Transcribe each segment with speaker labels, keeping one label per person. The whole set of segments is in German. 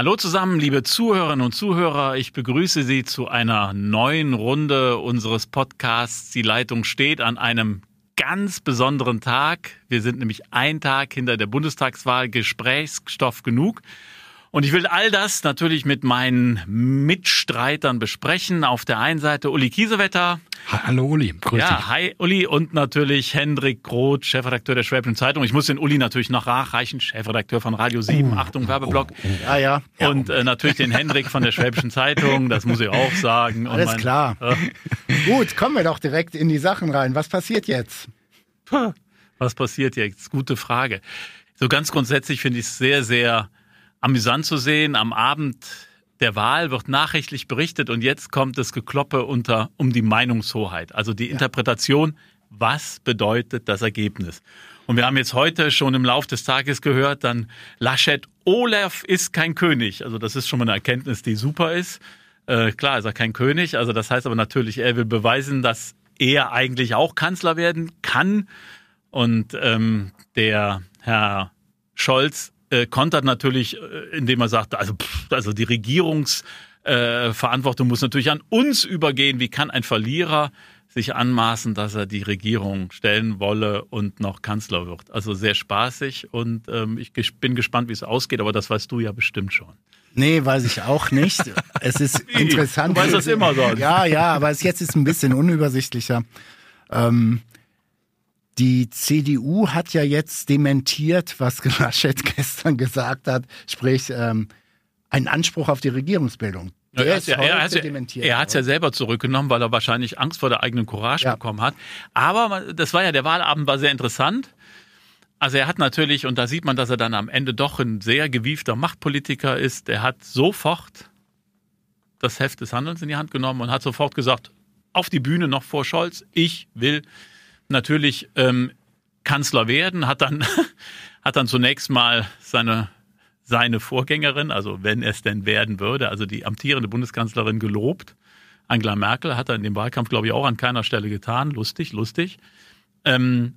Speaker 1: Hallo zusammen, liebe Zuhörerinnen und Zuhörer. Ich begrüße Sie zu einer neuen Runde unseres Podcasts. Die Leitung steht an einem ganz besonderen Tag. Wir sind nämlich ein Tag hinter der Bundestagswahl, Gesprächsstoff genug. Und ich will all das natürlich mit meinen Mitstreitern besprechen. Auf der einen Seite Uli Kiesewetter.
Speaker 2: Hallo Uli,
Speaker 1: grüß ja, dich. hi Uli und natürlich Hendrik Groth, Chefredakteur der Schwäbischen Zeitung. Ich muss den Uli natürlich noch nachreichen, Chefredakteur von Radio 7, uh, Achtung, Werbeblock.
Speaker 2: Uh, uh, ja, ja.
Speaker 1: Und äh, natürlich den Hendrik von der Schwäbischen Zeitung, das muss ich auch sagen.
Speaker 2: Alles mein, klar. Äh, Gut, kommen wir doch direkt in die Sachen rein. Was passiert jetzt?
Speaker 1: Was passiert jetzt? Gute Frage. So ganz grundsätzlich finde ich es sehr, sehr amüsant zu sehen. Am Abend der Wahl wird nachrichtlich berichtet und jetzt kommt das Gekloppe unter um die Meinungshoheit, also die. Interpretation, was bedeutet das Ergebnis. Und wir haben jetzt heute schon im Lauf des Tages gehört, dann Laschet, Olaf ist kein König. Also das ist schon mal eine Erkenntnis, die super ist. Äh, klar ist er kein König, also das heißt aber natürlich, er will beweisen, dass er eigentlich auch Kanzler werden kann. Und ähm, der Herr Scholz äh, kontert natürlich, äh, indem er sagt, also, pff, also die Regierungsverantwortung äh, muss natürlich an uns übergehen. Wie kann ein Verlierer sich anmaßen, dass er die Regierung stellen wolle und noch Kanzler wird? Also sehr spaßig und ähm, ich bin gespannt, wie es ausgeht, aber das weißt du ja bestimmt schon.
Speaker 2: Nee, weiß ich auch nicht. Es ist interessant.
Speaker 1: Du weißt das immer so.
Speaker 2: Ja, ja, aber es jetzt ist ein bisschen unübersichtlicher. Ähm, die CDU hat ja jetzt dementiert, was Laschet gestern gesagt hat, sprich ähm, einen Anspruch auf die Regierungsbildung.
Speaker 1: Der er, ist ja, er hat dementiert. Er hat es ja selber zurückgenommen, weil er wahrscheinlich Angst vor der eigenen Courage ja. bekommen hat. Aber das war ja, der Wahlabend war sehr interessant. Also er hat natürlich, und da sieht man, dass er dann am Ende doch ein sehr gewiefter Machtpolitiker ist, der hat sofort das Heft des Handelns in die Hand genommen und hat sofort gesagt, auf die Bühne noch vor Scholz, ich will natürlich ähm, Kanzler werden, hat dann, hat dann zunächst mal seine, seine Vorgängerin, also wenn es denn werden würde, also die amtierende Bundeskanzlerin gelobt. Angela Merkel hat er in dem Wahlkampf, glaube ich, auch an keiner Stelle getan. Lustig, lustig. Ähm,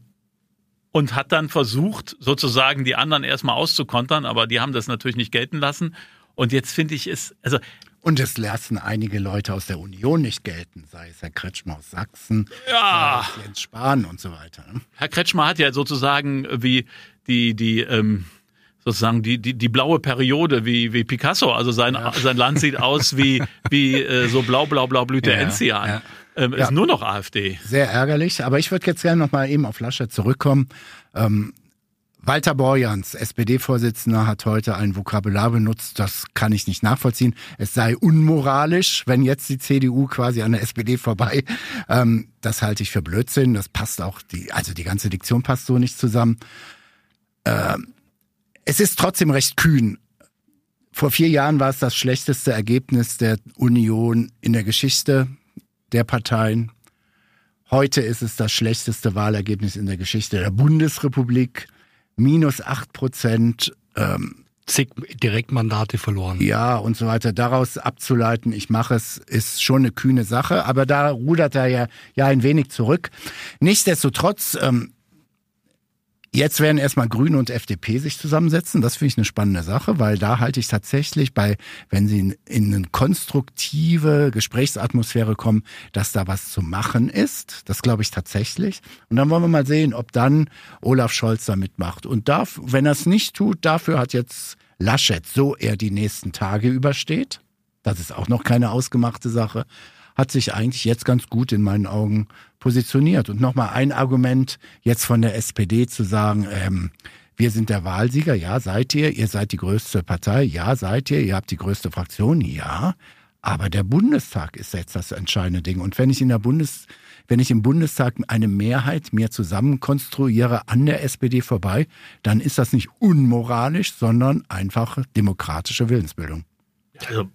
Speaker 1: und hat dann versucht, sozusagen die anderen erstmal auszukontern, aber die haben das natürlich nicht gelten lassen. Und jetzt finde ich es, also
Speaker 2: und es lassen einige Leute aus der Union nicht gelten, sei es Herr Kretschmer aus Sachsen,
Speaker 1: ja.
Speaker 2: Jens Spahn und so weiter. Ne?
Speaker 1: Herr Kretschmer hat ja sozusagen wie die, die, ähm, sozusagen die, die, die blaue Periode wie, wie Picasso. Also sein, ja. sein Land sieht aus wie, wie äh, so blau, blau, blau blüht der ja, Enzian. Ja. Ähm, ist nur noch AfD.
Speaker 2: Sehr ärgerlich, aber ich würde jetzt gerne noch mal eben auf Laschet zurückkommen. Ähm, Walter Borjans, SPD-Vorsitzender, hat heute ein Vokabular benutzt, das kann ich nicht nachvollziehen. Es sei unmoralisch, wenn jetzt die CDU quasi an der SPD vorbei. Ähm, das halte ich für Blödsinn. Das passt auch, die, also die ganze Diktion passt so nicht zusammen. Ähm, es ist trotzdem recht kühn. Vor vier Jahren war es das schlechteste Ergebnis der Union in der Geschichte der Parteien. Heute ist es das schlechteste Wahlergebnis in der Geschichte der Bundesrepublik minus acht Prozent. Ähm,
Speaker 1: zig Direktmandate verloren.
Speaker 2: Ja, und so weiter. Daraus abzuleiten, ich mache es, ist schon eine kühne Sache, aber da rudert er ja, ja ein wenig zurück. Nichtsdestotrotz, ähm, Jetzt werden erstmal Grüne und FDP sich zusammensetzen. Das finde ich eine spannende Sache, weil da halte ich tatsächlich bei, wenn sie in, in eine konstruktive Gesprächsatmosphäre kommen, dass da was zu machen ist. Das glaube ich tatsächlich. Und dann wollen wir mal sehen, ob dann Olaf Scholz da mitmacht. Und darf, wenn er es nicht tut, dafür hat jetzt Laschet, so er die nächsten Tage übersteht. Das ist auch noch keine ausgemachte Sache hat sich eigentlich jetzt ganz gut in meinen Augen positioniert. Und nochmal ein Argument jetzt von der SPD zu sagen, ähm, wir sind der Wahlsieger, ja, seid ihr, ihr seid die größte Partei, ja, seid ihr, ihr habt die größte Fraktion, ja. Aber der Bundestag ist jetzt das entscheidende Ding. Und wenn ich in der Bundes, wenn ich im Bundestag eine Mehrheit mir zusammen konstruiere an der SPD vorbei, dann ist das nicht unmoralisch, sondern einfach demokratische Willensbildung.
Speaker 1: Also,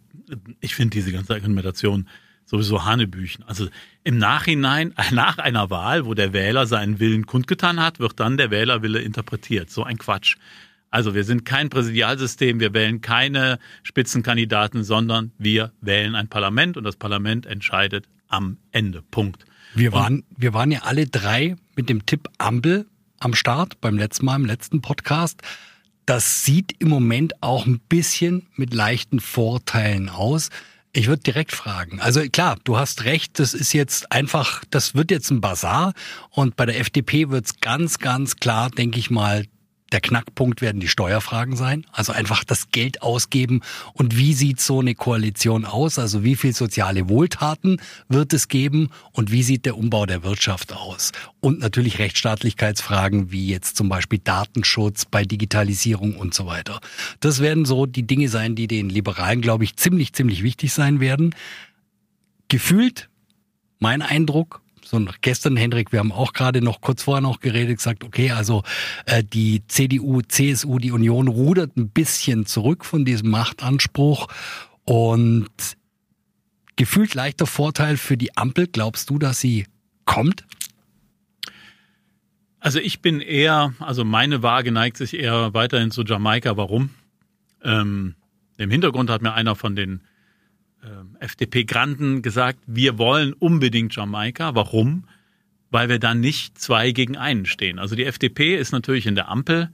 Speaker 1: ich finde diese ganze Argumentation sowieso Hanebüchen. Also im Nachhinein, nach einer Wahl, wo der Wähler seinen Willen kundgetan hat, wird dann der Wählerwille interpretiert. So ein Quatsch. Also wir sind kein Präsidialsystem, wir wählen keine Spitzenkandidaten, sondern wir wählen ein Parlament und das Parlament entscheidet am Ende. Punkt.
Speaker 3: Wir waren, wir waren ja alle drei mit dem Tipp Ampel am Start beim letzten Mal, im letzten Podcast. das sieht im Moment auch ein bisschen mit leichten Vorteilen aus. Ich würde direkt fragen. Also klar, du hast recht, das ist jetzt einfach, das wird jetzt ein Bazar und bei der FDP wird es ganz, ganz klar, denke ich mal, der Knackpunkt werden die Steuerfragen sein. Also einfach das Geld ausgeben. Und wie sieht so eine Koalition aus? Also wie viel soziale Wohltaten wird es geben? Und wie sieht der Umbau der Wirtschaft aus? Und natürlich Rechtsstaatlichkeitsfragen wie jetzt zum Beispiel Datenschutz bei Digitalisierung und so weiter. Das werden so die Dinge sein, die den Liberalen, glaube ich, ziemlich, ziemlich wichtig sein werden. Gefühlt, mein Eindruck, so gestern, Hendrik, wir haben auch gerade noch kurz vorher noch geredet, gesagt, okay, also äh, die CDU, CSU, die Union rudert ein bisschen zurück von diesem Machtanspruch und gefühlt leichter Vorteil für die Ampel. Glaubst du, dass sie kommt?
Speaker 1: Also ich bin eher, also meine Waage neigt sich eher weiterhin zu Jamaika. Warum? Ähm, Im Hintergrund hat mir einer von den FDP-Granden gesagt, wir wollen unbedingt Jamaika. Warum? Weil wir dann nicht zwei gegen einen stehen. Also die FDP ist natürlich in der Ampel,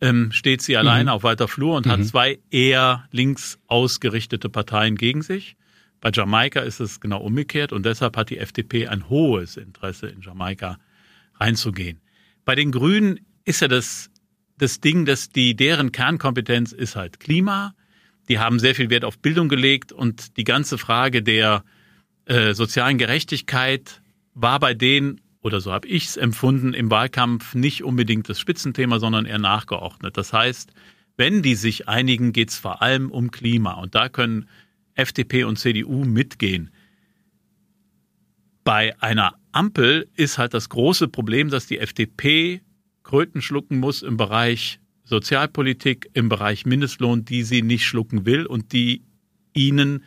Speaker 1: ähm, steht sie alleine mhm. auf weiter Flur und mhm. hat zwei eher links ausgerichtete Parteien gegen sich. Bei Jamaika ist es genau umgekehrt und deshalb hat die FDP ein hohes Interesse, in Jamaika reinzugehen. Bei den Grünen ist ja das, das Ding, dass die, deren Kernkompetenz ist halt Klima die haben sehr viel Wert auf Bildung gelegt und die ganze Frage der äh, sozialen Gerechtigkeit war bei denen, oder so habe ich es empfunden, im Wahlkampf nicht unbedingt das Spitzenthema, sondern eher nachgeordnet. Das heißt, wenn die sich einigen, geht es vor allem um Klima. Und da können FDP und CDU mitgehen. Bei einer Ampel ist halt das große Problem, dass die FDP Kröten schlucken muss im Bereich Sozialpolitik im Bereich Mindestlohn, die sie nicht schlucken will und die ihnen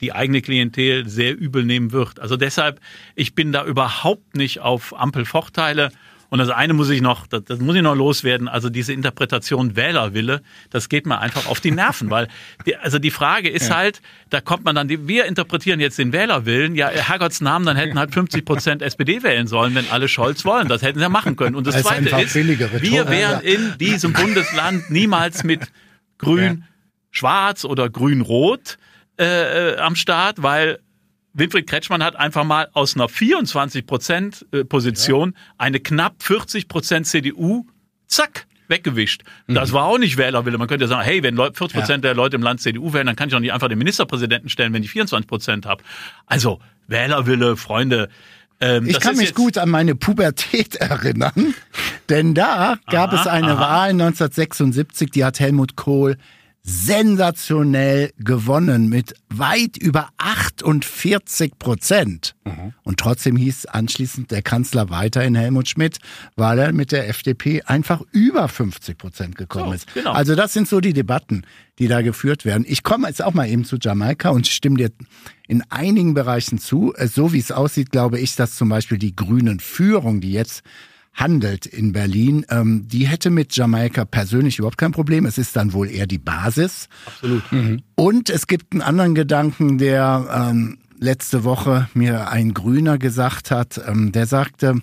Speaker 1: die eigene Klientel sehr übel nehmen wird. Also deshalb, ich bin da überhaupt nicht auf Ampelvorteile und das eine muss ich noch, das, das, muss ich noch loswerden. Also diese Interpretation Wählerwille, das geht mir einfach auf die Nerven, weil die, also die Frage ist ja. halt, da kommt man dann, wir interpretieren jetzt den Wählerwillen. Ja, Herrgotts Namen, dann hätten halt 50 Prozent SPD wählen sollen, wenn alle Scholz wollen. Das hätten sie ja machen können. Und das, das Zweite ist, wir wären in diesem Bundesland niemals mit Grün, ja. Schwarz oder Grün-Rot äh, äh am Start, weil Winfried Kretschmann hat einfach mal aus einer 24 Prozent äh, Position ja. eine knapp 40 Prozent CDU, zack, weggewischt. Mhm. Das war auch nicht Wählerwille. Man könnte ja sagen, hey, wenn 40 Prozent ja. der Leute im Land CDU wählen, dann kann ich doch nicht einfach den Ministerpräsidenten stellen, wenn ich 24 Prozent habe. Also Wählerwille, Freunde.
Speaker 2: Ähm, ich kann mich gut an meine Pubertät erinnern, denn da gab aha, es eine aha. Wahl 1976, die hat Helmut Kohl sensationell gewonnen mit weit über 48 Prozent. Mhm. Und trotzdem hieß anschließend der Kanzler weiterhin Helmut Schmidt, weil er mit der FDP einfach über 50 Prozent gekommen so, ist. Genau. Also das sind so die Debatten, die da geführt werden. Ich komme jetzt auch mal eben zu Jamaika und stimme dir in einigen Bereichen zu. So wie es aussieht, glaube ich, dass zum Beispiel die grünen Führung, die jetzt handelt in Berlin, ähm, die hätte mit Jamaika persönlich überhaupt kein Problem. Es ist dann wohl eher die Basis.
Speaker 1: Absolut.
Speaker 2: Mhm. Und es gibt einen anderen Gedanken, der ähm, letzte Woche mir ein Grüner gesagt hat. Ähm, der sagte,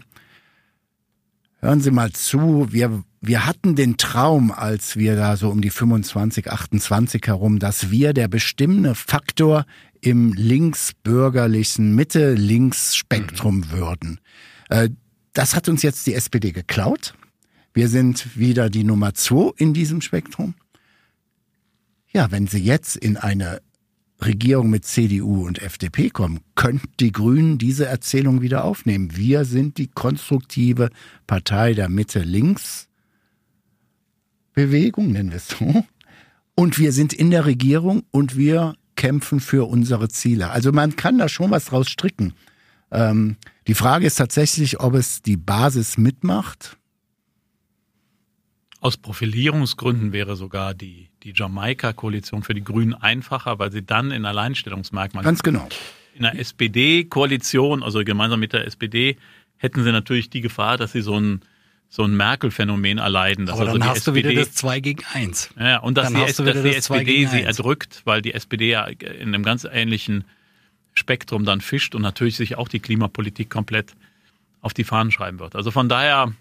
Speaker 2: hören Sie mal zu, wir wir hatten den Traum, als wir da so um die 25, 28 herum, dass wir der bestimmende Faktor im linksbürgerlichen Mitte-Links-Spektrum mhm. würden. Äh, das hat uns jetzt die SPD geklaut. Wir sind wieder die Nummer zwei in diesem Spektrum. Ja, wenn sie jetzt in eine Regierung mit CDU und FDP kommen, könnten die Grünen diese Erzählung wieder aufnehmen. Wir sind die konstruktive Partei der Mitte-Links-Bewegung, nennen wir es so. Und wir sind in der Regierung und wir kämpfen für unsere Ziele. Also man kann da schon was draus stricken. Ähm, die Frage ist tatsächlich, ob es die Basis mitmacht.
Speaker 1: Aus Profilierungsgründen wäre sogar die, die Jamaika-Koalition für die Grünen einfacher, weil sie dann in Alleinstellungsmerkmal.
Speaker 2: Ganz genau.
Speaker 1: In der SPD-Koalition, also gemeinsam mit der SPD, hätten sie natürlich die Gefahr, dass sie so ein so ein Merkel-Phänomen erleiden.
Speaker 3: Dass Aber also dann hast SPD, du wieder das 2 gegen 1.
Speaker 1: Ja, und dass, die, dass die SPD sie erdrückt, weil die SPD ja in einem ganz ähnlichen Spektrum dann fischt und natürlich sich auch die Klimapolitik komplett auf die Fahnen schreiben wird. Also von daher,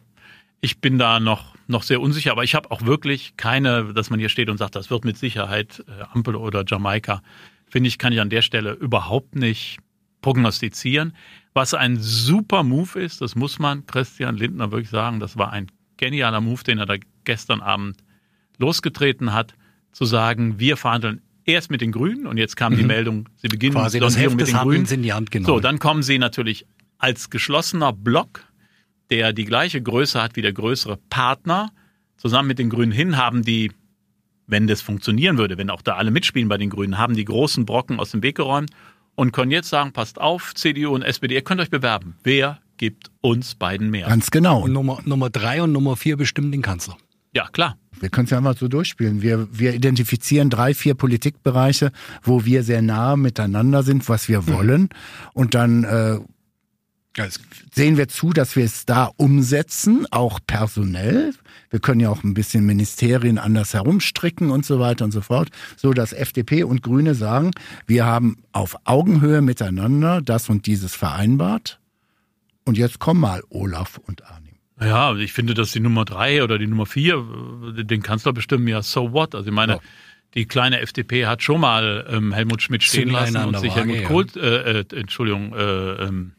Speaker 1: Ich bin da noch, noch sehr unsicher, aber ich habe auch wirklich keine, dass man hier steht und sagt, das wird mit Sicherheit äh, Ampel oder Jamaika. Finde ich, kann ich an der Stelle überhaupt nicht prognostizieren. Was ein super Move ist, das muss man Christian Lindner wirklich sagen, das war ein genialer Move, den er da gestern Abend losgetreten hat, zu sagen, wir verhandeln erst mit den Grünen und jetzt kam mhm. die Meldung, sie beginnen
Speaker 3: Quasi das Heft mit den Grünen. in die Hand genommen.
Speaker 1: So, dann kommen sie natürlich als geschlossener Block, der die gleiche Größe hat wie der größere Partner, zusammen mit den Grünen hin, haben die, wenn das funktionieren würde, wenn auch da alle mitspielen bei den Grünen, haben die großen Brocken aus dem Weg geräumt und können jetzt sagen, passt auf, CDU und SPD, ihr könnt euch bewerben. Wer gibt uns beiden mehr?
Speaker 2: Ganz genau.
Speaker 3: Und Nummer, Nummer drei und Nummer vier bestimmen den Kanzler.
Speaker 1: Ja, klar.
Speaker 2: Wir können es ja mal so durchspielen. Wir, wir identifizieren drei, vier Politikbereiche, wo wir sehr nah miteinander sind, was wir mhm. wollen. Und dann äh, sehen wir zu, dass wir es da umsetzen, auch personell. Wir können ja auch ein bisschen Ministerien anders herumstricken und so weiter und so fort, so dass FDP und Grüne sagen, wir haben auf Augenhöhe miteinander das und dieses vereinbart. Und jetzt komm mal, Olaf und Arne.
Speaker 1: Ja, ich finde, dass die Nummer drei oder die Nummer vier äh, den Kanzler bestimmen, ja, so what? Also ich meine, ja. die kleine FDP hat schon mal ähm, Helmut Schmidt stehen lassen und sich Helmut Kohl, äh, äh, Entschuldigung, äh, ähm,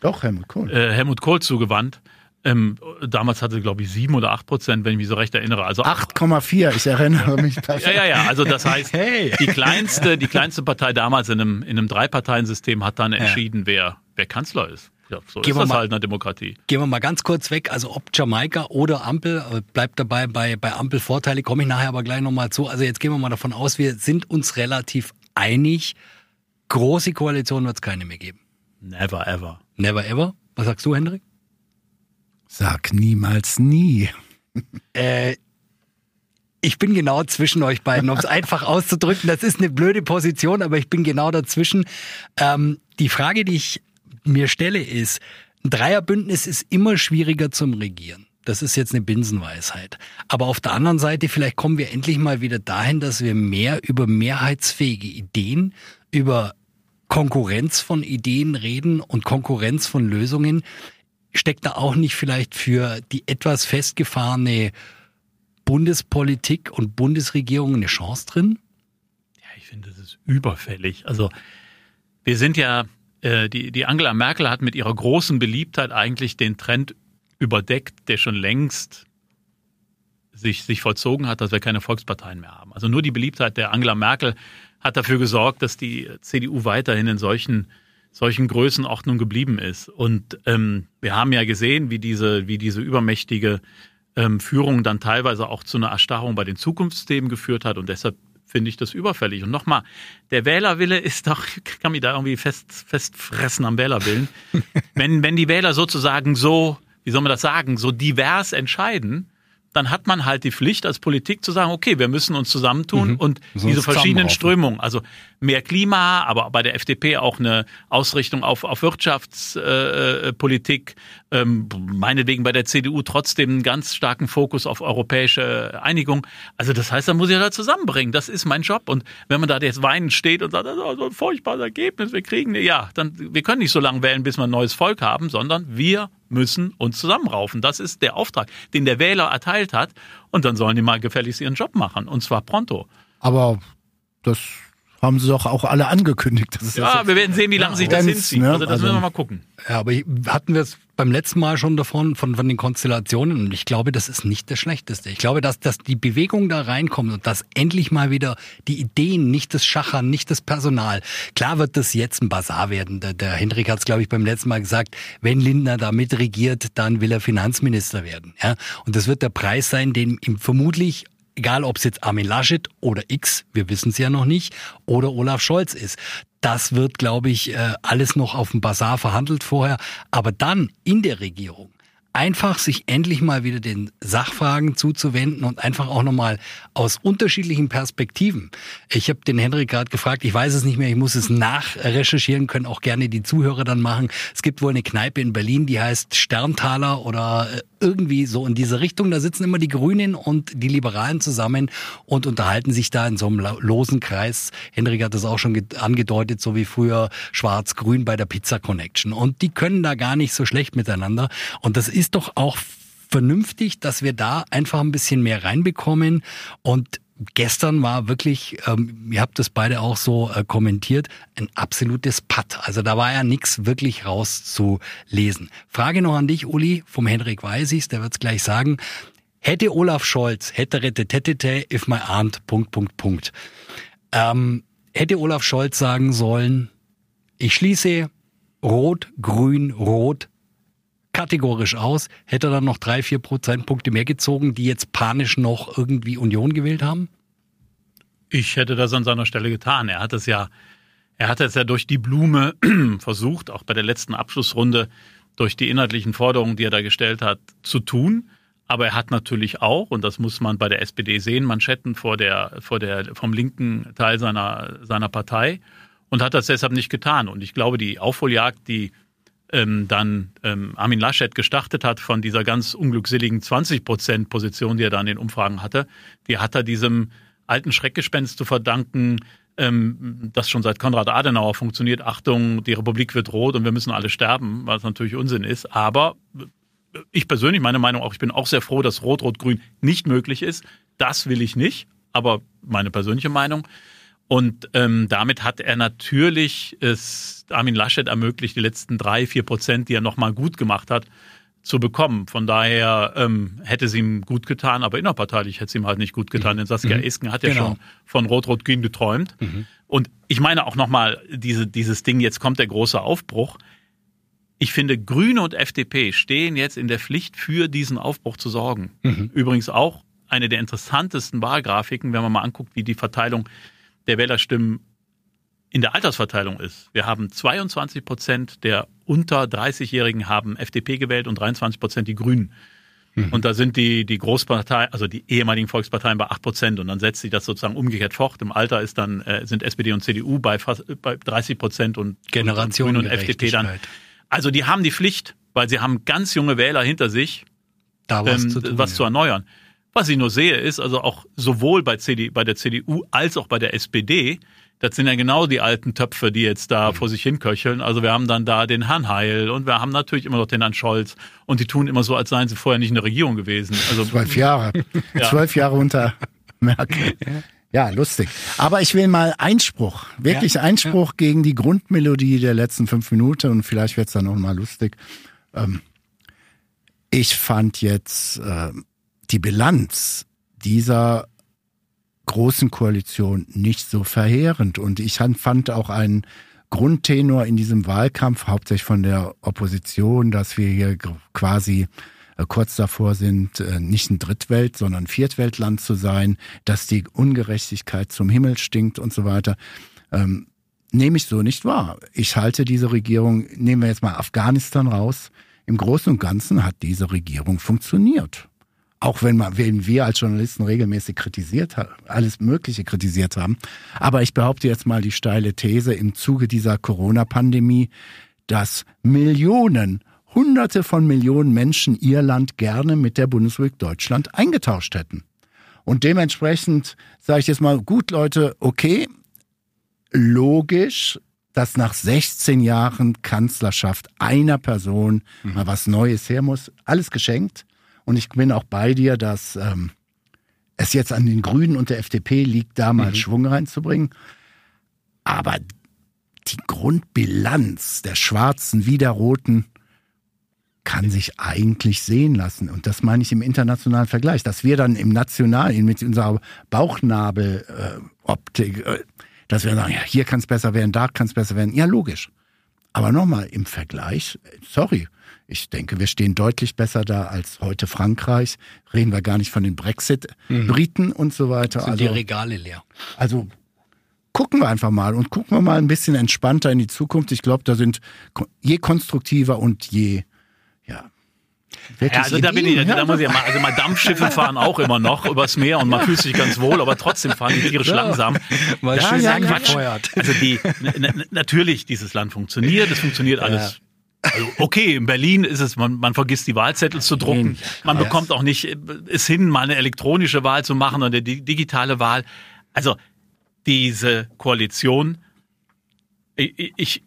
Speaker 2: doch Helmut Kohl,
Speaker 1: äh, Helmut Kohl zugewandt. Ähm, damals hatte sie, glaube ich, sieben oder acht Prozent, wenn ich mich so recht erinnere. Also
Speaker 2: 8,4, ich erinnere mich.
Speaker 1: ja, ja, ja. Also das heißt, hey. die kleinste, die kleinste Partei damals in einem, in einem Dreiparteiensystem hat dann entschieden, ja. wer, wer Kanzler ist. Ja, so gehen ist das mal, halt in der Demokratie.
Speaker 3: Gehen wir mal ganz kurz weg. Also ob Jamaika oder Ampel, äh, bleibt dabei bei, bei Ampel Vorteile, komme ich nachher aber gleich nochmal zu. Also jetzt gehen wir mal davon aus, wir sind uns relativ einig. Große Koalition wird es keine mehr geben.
Speaker 1: Never ever.
Speaker 3: Never ever? Was sagst du, Hendrik?
Speaker 2: Sag niemals nie.
Speaker 3: äh, ich bin genau zwischen euch beiden, um es einfach auszudrücken. Das ist eine blöde Position, aber ich bin genau dazwischen. Ähm, die Frage, die ich mir stelle, ist, ein Dreierbündnis ist immer schwieriger zum Regieren. Das ist jetzt eine Binsenweisheit. Aber auf der anderen Seite, vielleicht kommen wir endlich mal wieder dahin, dass wir mehr über mehrheitsfähige Ideen, über Konkurrenz von Ideen reden und Konkurrenz von Lösungen. Steckt da auch nicht vielleicht für die etwas festgefahrene Bundespolitik und Bundesregierung eine Chance drin?
Speaker 1: Ja, ich finde, das ist überfällig. Also wir sind ja äh, die, die Angela Merkel hat mit ihrer großen Beliebtheit eigentlich den Trend überdeckt, der schon längst sich, sich vollzogen hat, dass wir keine Volksparteien mehr haben. Also nur die Beliebtheit der Angela Merkel hat dafür gesorgt, dass die CDU weiterhin in solchen, solchen Größenordnungen geblieben ist. Und ähm, wir haben ja gesehen, wie diese, wie diese übermächtige ähm, Führung dann teilweise auch zu einer Erstarrung bei den Zukunftsthemen geführt hat. Und deshalb finde ich das überfällig. Und nochmal, der Wählerwille ist doch, kann mich da irgendwie fest, festfressen am Wählerwillen. wenn, wenn die Wähler sozusagen so, wie soll man das sagen, so divers entscheiden, dann hat man halt die Pflicht als Politik zu sagen, okay, wir müssen uns zusammentun mhm. und so diese verschiedenen Strömungen, also mehr Klima, aber bei der FDP auch eine Ausrichtung auf, auf Wirtschaftspolitik, äh, ähm, meinetwegen bei der CDU trotzdem einen ganz starken Fokus auf europäische Einigung. Also das heißt, da muss ich da zusammenbringen. Das ist mein Job. Und wenn man da jetzt weinen steht und sagt, das ist so ein furchtbares Ergebnis, wir kriegen, ja, dann, wir können nicht so lange wählen, bis wir ein neues Volk haben, sondern wir müssen uns zusammenraufen. Das ist der Auftrag, den der Wähler erteilt hat. Und dann sollen die mal gefälligst ihren Job machen. Und zwar pronto.
Speaker 2: Aber das haben sie doch auch alle angekündigt.
Speaker 1: ja, wir werden sehen, wie lange sich das hinzieht. Ne? Also das also, müssen wir mal gucken.
Speaker 3: Ja, aber hatten wir es beim letzten Mal schon davon, von, von den Konstellationen und ich glaube, das ist nicht das Schlechteste. Ich glaube, dass, dass die Bewegung da reinkommt und dass endlich mal wieder die Ideen, nicht das Schachern, nicht das Personal. Klar wird das jetzt ein Bazar werden. Der, der Hendrik hat es, glaube ich, beim letzten Mal gesagt, wenn Lindner da mitregiert, dann will er Finanzminister werden. Ja? Und das wird der Preis sein, den ihm vermutlich egal ob es jetzt Armin Laschet oder X, wir wissen es ja noch nicht, oder Olaf Scholz ist. Das wird, glaube ich, äh, alles noch auf dem Bazar verhandelt vorher. Aber dann in der Regierung einfach sich endlich mal wieder den Sachfragen zuzuwenden und einfach auch nochmal aus unterschiedlichen Perspektiven. Ich habe den Henrik gerade gefragt, ich weiß es nicht mehr, ich muss es nachrecherchieren, können auch gerne die Zuhörer dann machen. Es gibt wohl eine Kneipe in Berlin, die heißt Sterntaler oder äh, irgendwie so in diese Richtung. Da sitzen immer die Grünen und die Liberalen zusammen und unterhalten sich da in so einem losen Kreis. Henrik hat das auch schon angedeutet, so wie früher Schwarz-Grün bei der Pizza Connection. Und die können da gar nicht so schlecht miteinander. Und das doch auch vernünftig, dass wir da einfach ein bisschen mehr reinbekommen und gestern war wirklich, ähm, ihr habt das beide auch so äh, kommentiert, ein absolutes Patt. Also da war ja nichts wirklich rauszulesen. Frage noch an dich, Uli, vom Henrik Weisis, der wird's gleich sagen. Hätte Olaf Scholz, hätte rette hätte if my aunt, Punkt, Punkt, Punkt. Ähm, hätte Olaf Scholz sagen sollen, ich schließe Rot, Grün, Rot kategorisch aus, hätte er dann noch drei, vier Prozentpunkte mehr gezogen, die jetzt panisch noch irgendwie Union gewählt haben?
Speaker 1: Ich hätte das an seiner Stelle getan. Er hat es ja, er hat es ja durch die Blume versucht, auch bei der letzten Abschlussrunde, durch die inhaltlichen Forderungen, die er da gestellt hat, zu tun. Aber er hat natürlich auch, und das muss man bei der SPD sehen, Manschetten vor der, vor der, vom linken Teil seiner, seiner Partei und hat das deshalb nicht getan. Und ich glaube, die Aufholjagd, die ähm, dann ähm, Armin Laschet gestartet hat von dieser ganz unglückseligen 20 Prozent Position, die er da in den Umfragen hatte, die hat er diesem alten Schreckgespenst zu verdanken, ähm, das schon seit Konrad Adenauer funktioniert. Achtung, die Republik wird rot und wir müssen alle sterben, was natürlich Unsinn ist. Aber ich persönlich, meine Meinung auch, ich bin auch sehr froh, dass Rot-Rot-Grün nicht möglich ist. Das will ich nicht, aber meine persönliche Meinung. Und ähm, damit hat er natürlich es Armin Laschet ermöglicht, die letzten drei, vier Prozent, die er nochmal gut gemacht hat, zu bekommen. Von daher ähm, hätte es ihm gut getan, aber innerparteilich hätte es ihm halt nicht gut getan. Mhm. Denn Saskia mhm. Esken hat ja genau. schon von Rot-Rot-Grün geträumt. Mhm. Und ich meine auch nochmal, diese, dieses Ding, jetzt kommt der große Aufbruch. Ich finde, Grüne und FDP stehen jetzt in der Pflicht, für diesen Aufbruch zu sorgen. Mhm. Übrigens auch eine der interessantesten Wahlgrafiken, wenn man mal anguckt, wie die Verteilung der Wählerstimmen in der Altersverteilung ist. Wir haben 22 Prozent der unter 30-Jährigen haben FDP gewählt und 23 Prozent die Grünen. Mhm. Und da sind die, die Großpartei, also die ehemaligen Volksparteien bei 8 Prozent und dann setzt sich das sozusagen umgekehrt fort. Im Alter ist dann, äh, sind SPD und CDU bei fast bei 30 Prozent und
Speaker 3: Generation
Speaker 1: und, und FDP dann. Also die haben die Pflicht, weil sie haben ganz junge Wähler hinter sich,
Speaker 3: da was, ähm, zu, tun,
Speaker 1: was ja. zu erneuern. Was ich nur sehe, ist also auch sowohl bei, CD, bei der CDU als auch bei der SPD, das sind ja genau die alten Töpfe, die jetzt da mhm. vor sich hinköcheln. Also wir haben dann da den Herrn Heil und wir haben natürlich immer noch den Herrn Scholz und die tun immer so, als seien sie vorher nicht in der Regierung gewesen.
Speaker 2: Also zwölf Jahre, ja. zwölf Jahre unter Merkel. Ja, lustig. Aber ich will mal Einspruch, wirklich ja, Einspruch gegen die Grundmelodie der letzten fünf Minuten und vielleicht wird's dann noch mal lustig. Ähm, ich fand jetzt äh, die Bilanz dieser großen Koalition nicht so verheerend. Und ich fand auch einen Grundtenor in diesem Wahlkampf, hauptsächlich von der Opposition, dass wir hier quasi äh, kurz davor sind, äh, nicht ein Drittwelt, sondern ein Viertweltland zu sein, dass die Ungerechtigkeit zum Himmel stinkt und so weiter. Ähm, nehme ich so nicht wahr. Ich halte diese Regierung, nehmen wir jetzt mal Afghanistan raus, im Großen und Ganzen hat diese Regierung funktioniert auch wenn, man, wenn wir als Journalisten regelmäßig kritisiert haben, alles Mögliche kritisiert haben. Aber ich behaupte jetzt mal die steile These im Zuge dieser Corona-Pandemie, dass Millionen, Hunderte von Millionen Menschen ihr Land gerne mit der Bundesrepublik Deutschland eingetauscht hätten. Und dementsprechend sage ich jetzt mal, gut Leute, okay, logisch, dass nach 16 Jahren Kanzlerschaft einer Person mhm. mal was Neues her muss. Alles geschenkt. Und ich bin auch bei dir, dass ähm, es jetzt an den Grünen und der FDP liegt, da mal mhm. Schwung reinzubringen. Aber die Grundbilanz der Schwarzen wie der Roten kann sich eigentlich sehen lassen. Und das meine ich im internationalen Vergleich, dass wir dann im Nationalen mit unserer Bauchnabeloptik, äh, äh, dass wir sagen, ja, hier kann es besser werden, da kann es besser werden. Ja, logisch. Aber nochmal, im Vergleich, sorry, ich denke, wir stehen deutlich besser da als heute Frankreich. Reden wir gar nicht von den Brexit-Briten mhm. und so weiter.
Speaker 3: Sind also, die Regale leer.
Speaker 2: Also gucken wir einfach mal und gucken wir mal ein bisschen entspannter in die Zukunft. Ich glaube, da sind je konstruktiver und je, ja,
Speaker 1: ja, also da bin ich, da muss ich ja mal, also mal Dampfschiffe fahren auch immer noch übers Meer und man fühlt sich ganz wohl, aber trotzdem fahren die tierisch ja. langsam.
Speaker 3: Mal ja, schön
Speaker 1: ja, Quatsch. Also die, natürlich, dieses Land funktioniert, es funktioniert alles also okay, in Berlin ist es, man, man vergisst die Wahlzettel zu drucken. Man bekommt auch nicht es hin, mal eine elektronische Wahl zu machen oder die digitale Wahl. Also diese Koalition, ich,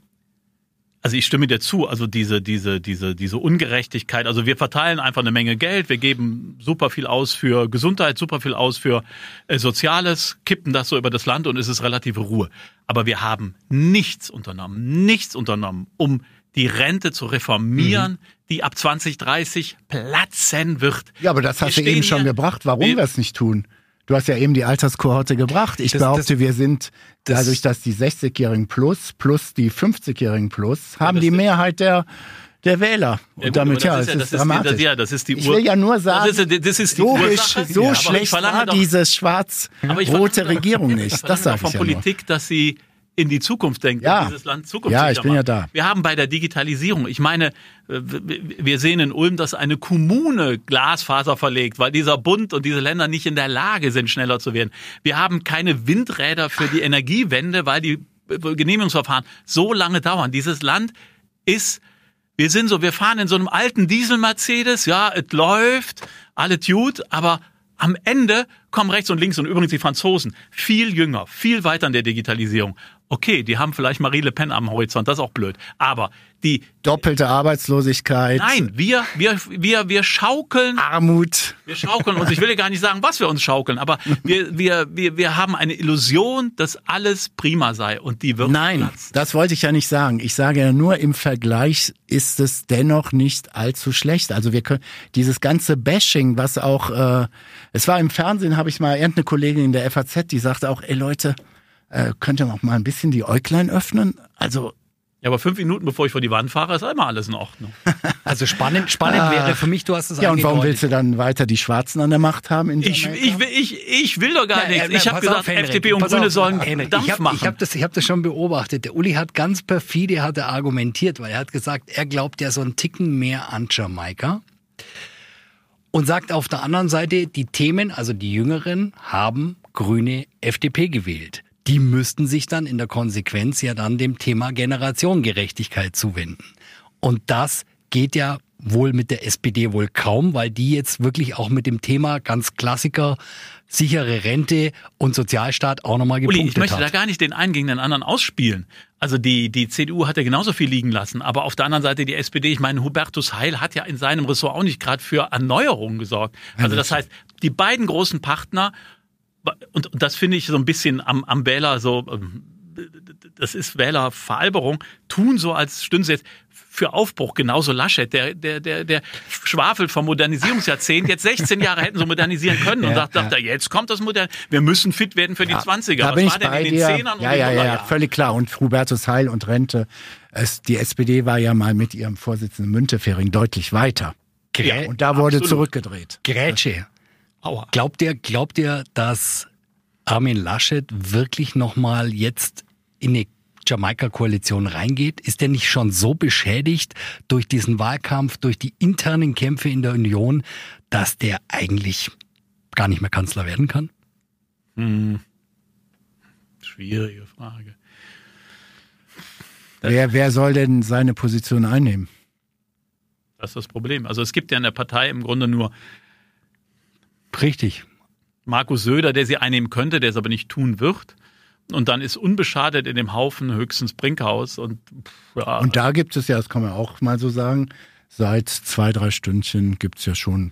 Speaker 1: also ich stimme dir zu, also diese, diese, diese, diese Ungerechtigkeit. Also wir verteilen einfach eine Menge Geld, wir geben super viel aus für Gesundheit, super viel aus für äh, Soziales, kippen das so über das Land und es ist relative Ruhe. Aber wir haben nichts unternommen, nichts unternommen, um die Rente zu reformieren, mhm. die ab 2030 platzen wird.
Speaker 2: Ja, aber das hast du eben schon gebracht, warum wir es nicht tun. Du hast ja eben die Alterskohorte gebracht. Ich das, behaupte, das, wir sind dadurch, dass die 60-Jährigen plus plus die 50-Jährigen plus haben ja, die Mehrheit der der Wähler. Und ja, gut, damit, ja, es ist, ist dramatisch.
Speaker 1: Die, ja, das ist die Uhr.
Speaker 2: Ich will ja nur sagen,
Speaker 1: das ist, das ist die
Speaker 2: so, Ursache. so ja, schlecht war doch, diese schwarz-rote Regierung nicht. Das sage ich
Speaker 1: von ja Politik,
Speaker 2: nur.
Speaker 1: dass sie in die Zukunft denkt
Speaker 2: ja.
Speaker 1: dieses Land Zukunft
Speaker 2: Ja, ich bin ja da.
Speaker 1: Wir haben bei der Digitalisierung, ich meine, wir sehen in Ulm, dass eine Kommune Glasfaser verlegt, weil dieser Bund und diese Länder nicht in der Lage sind, schneller zu werden. Wir haben keine Windräder für die Energiewende, weil die Genehmigungsverfahren so lange dauern. Dieses Land ist wir sind so, wir fahren in so einem alten Diesel-Mercedes, ja, es läuft, alles gut, aber am Ende kommen rechts und links und übrigens die Franzosen viel jünger, viel weiter in der Digitalisierung. Okay, die haben vielleicht Marie Le Pen am Horizont, das ist auch blöd. Aber die
Speaker 2: doppelte Arbeitslosigkeit.
Speaker 1: Nein, wir wir wir wir schaukeln
Speaker 2: Armut.
Speaker 1: Wir schaukeln uns. Ich will ja gar nicht sagen, was wir uns schaukeln, aber wir wir wir wir haben eine Illusion, dass alles prima sei und die wird
Speaker 2: Nein, platzen. das wollte ich ja nicht sagen. Ich sage ja nur im Vergleich ist es dennoch nicht allzu schlecht. Also wir können dieses ganze Bashing, was auch äh, es war im Fernsehen, habe ich mal irgendeine Kollegin in der FAZ, die sagte auch, ey Leute, äh, könnt ihr auch mal ein bisschen die Äuglein öffnen? Also
Speaker 1: ja, aber fünf Minuten bevor ich vor die Wand fahre, ist immer alles in Ordnung.
Speaker 3: Also spannend, spannend ah. wäre für mich, du hast es
Speaker 2: Ja, und warum willst du dann weiter die Schwarzen an der Macht haben in
Speaker 1: ich, ich, ich, ich will doch gar ja, nichts. ich habe gesagt, Henrik, FDP und Grüne auf, sollen Henrik, Dampf
Speaker 3: ich hab,
Speaker 1: machen.
Speaker 3: Ich habe das, ich hab das schon beobachtet. Der Uli hat ganz perfide hat er argumentiert, weil er hat gesagt, er glaubt ja so einen Ticken mehr an Jamaika. Und sagt auf der anderen Seite, die Themen, also die Jüngeren, haben Grüne FDP gewählt die müssten sich dann in der Konsequenz ja dann dem Thema Generationengerechtigkeit zuwenden. Und das geht ja wohl mit der SPD wohl kaum, weil die jetzt wirklich auch mit dem Thema ganz Klassiker sichere Rente und Sozialstaat auch nochmal gepunktet
Speaker 1: Uli, ich möchte
Speaker 3: hat.
Speaker 1: da gar nicht den einen gegen den anderen ausspielen. Also die, die CDU hat ja genauso viel liegen lassen, aber auf der anderen Seite die SPD, ich meine, Hubertus Heil hat ja in seinem Ressort auch nicht gerade für Erneuerungen gesorgt. Also das heißt, die beiden großen Partner und, und das finde ich so ein bisschen am, am Wähler so, ähm, das ist Wählerveralberung, tun so, als stünden sie jetzt für Aufbruch, genauso Laschet, der, der, der, der schwafelt vom Modernisierungsjahrzehnt, jetzt 16 Jahre hätten so modernisieren können ja, und sagt, ja. jetzt kommt das Modell, wir müssen fit werden für die ja, 20er.
Speaker 2: Da Was bin war ich denn bei in den dir. Zehnern ja, ja, ja, ja, völlig klar. Und Hubertus Heil und Rente, es, die SPD war ja mal mit ihrem Vorsitzenden Müntefering deutlich weiter. Ja, und da wurde absolut. zurückgedreht.
Speaker 3: Grätsche. Aua. Glaubt ihr, glaubt ihr, dass Armin Laschet wirklich nochmal jetzt in eine Jamaika-Koalition reingeht? Ist er nicht schon so beschädigt durch diesen Wahlkampf, durch die internen Kämpfe in der Union, dass der eigentlich gar nicht mehr Kanzler werden kann?
Speaker 1: Hm. Schwierige Frage.
Speaker 2: Wer, wer soll denn seine Position einnehmen?
Speaker 1: Das ist das Problem. Also es gibt ja in der Partei im Grunde nur
Speaker 3: Richtig.
Speaker 1: Markus Söder, der sie einnehmen könnte, der es aber nicht tun wird. Und dann ist unbeschadet in dem Haufen höchstens Brinkhaus. Und,
Speaker 2: ja. und da gibt es ja, das kann man auch mal so sagen, seit zwei, drei Stündchen gibt es ja schon